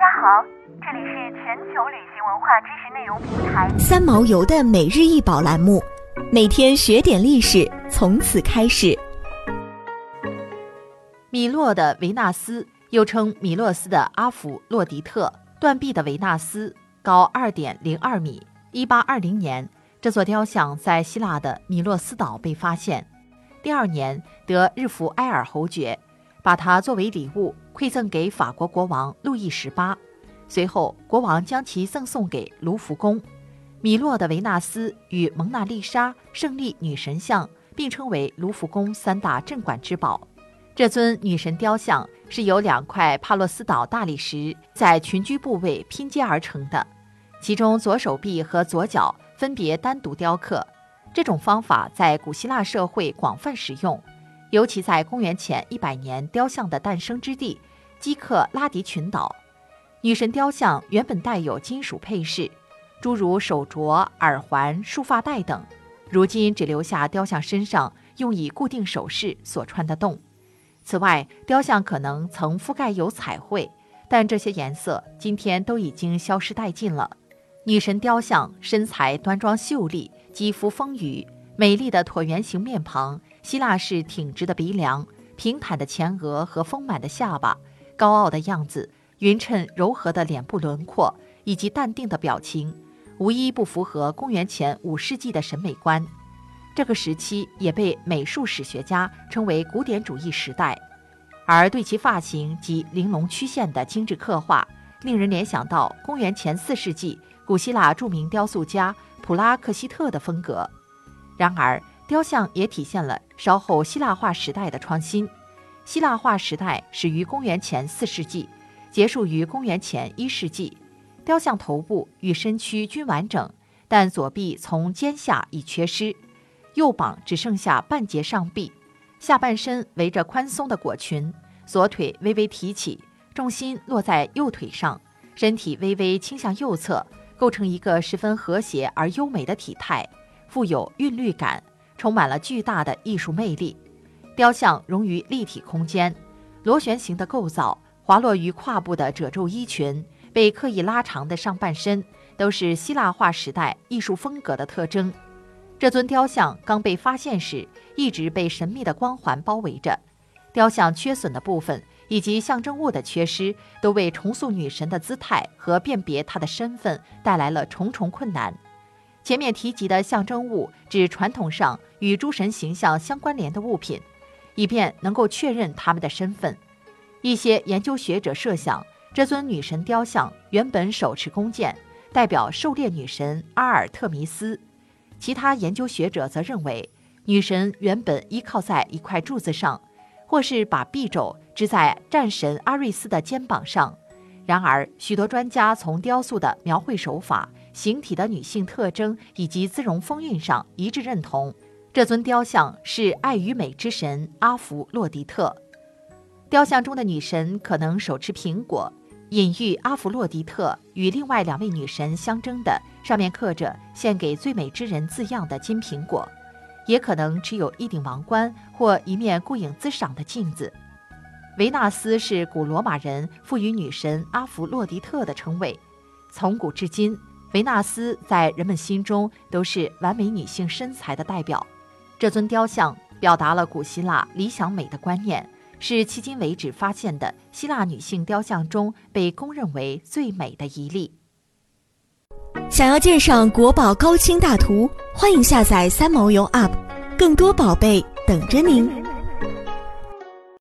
家好，这里是全球旅行文化知识内容平台三毛游的每日一宝栏目，每天学点历史，从此开始。米洛的维纳斯，又称米洛斯的阿弗洛狄特，断臂的维纳斯，高二点零二米。一八二零年，这座雕像在希腊的米洛斯岛被发现，第二年得日弗埃尔侯爵。把它作为礼物馈赠给法国国王路易十八，随后国王将其赠送给卢浮宫。米洛的维纳斯与蒙娜丽莎、胜利女神像并称为卢浮宫三大镇馆之宝。这尊女神雕像是由两块帕洛斯岛大理石在群居部位拼接而成的，其中左手臂和左脚分别单独雕刻。这种方法在古希腊社会广泛使用。尤其在公元前一百年雕像的诞生之地基克拉迪群岛，女神雕像原本带有金属配饰，诸如手镯、耳环、束发带等，如今只留下雕像身上用以固定首饰所穿的洞。此外，雕像可能曾覆盖有彩绘，但这些颜色今天都已经消失殆尽了。女神雕像身材端庄秀丽，肌肤丰腴，美丽的椭圆形面庞。希腊式挺直的鼻梁、平坦的前额和丰满的下巴，高傲的样子，匀称柔和的脸部轮廓以及淡定的表情，无一不符合公元前五世纪的审美观。这个时期也被美术史学家称为古典主义时代。而对其发型及玲珑曲线的精致刻画，令人联想到公元前四世纪古希腊著名雕塑家普拉克西特的风格。然而，雕像也体现了稍后希腊化时代的创新。希腊化时代始于公元前四世纪，结束于公元前一世纪。雕像头部与身躯均完整，但左臂从肩下已缺失，右膀只剩下半截上臂，下半身围着宽松的裹裙，左腿微微提起，重心落在右腿上，身体微微倾向右侧，构成一个十分和谐而优美的体态，富有韵律感。充满了巨大的艺术魅力，雕像融于立体空间，螺旋形的构造，滑落于胯部的褶皱衣裙，被刻意拉长的上半身，都是希腊化时代艺术风格的特征。这尊雕像刚被发现时，一直被神秘的光环包围着。雕像缺损的部分以及象征物的缺失，都为重塑女神的姿态和辨别她的身份带来了重重困难。前面提及的象征物指传统上与诸神形象相关联的物品，以便能够确认他们的身份。一些研究学者设想，这尊女神雕像原本手持弓箭，代表狩猎女神阿尔特弥斯；其他研究学者则认为，女神原本依靠在一块柱子上，或是把臂肘支在战神阿瑞斯的肩膀上。然而，许多专家从雕塑的描绘手法。形体的女性特征以及姿容风韵上一致认同，这尊雕像是爱与美之神阿弗洛狄特。雕像中的女神可能手持苹果，隐喻阿弗洛狄特与另外两位女神相争的上面刻着“献给最美之人”字样的金苹果，也可能持有一顶王冠或一面顾影自赏的镜子。维纳斯是古罗马人赋予女神阿弗洛狄特的称谓，从古至今。维纳斯在人们心中都是完美女性身材的代表。这尊雕像表达了古希腊理想美的观念，是迄今为止发现的希腊女性雕像中被公认为最美的一例。想要鉴赏国宝高清大图，欢迎下载三毛游 App，更多宝贝等着您。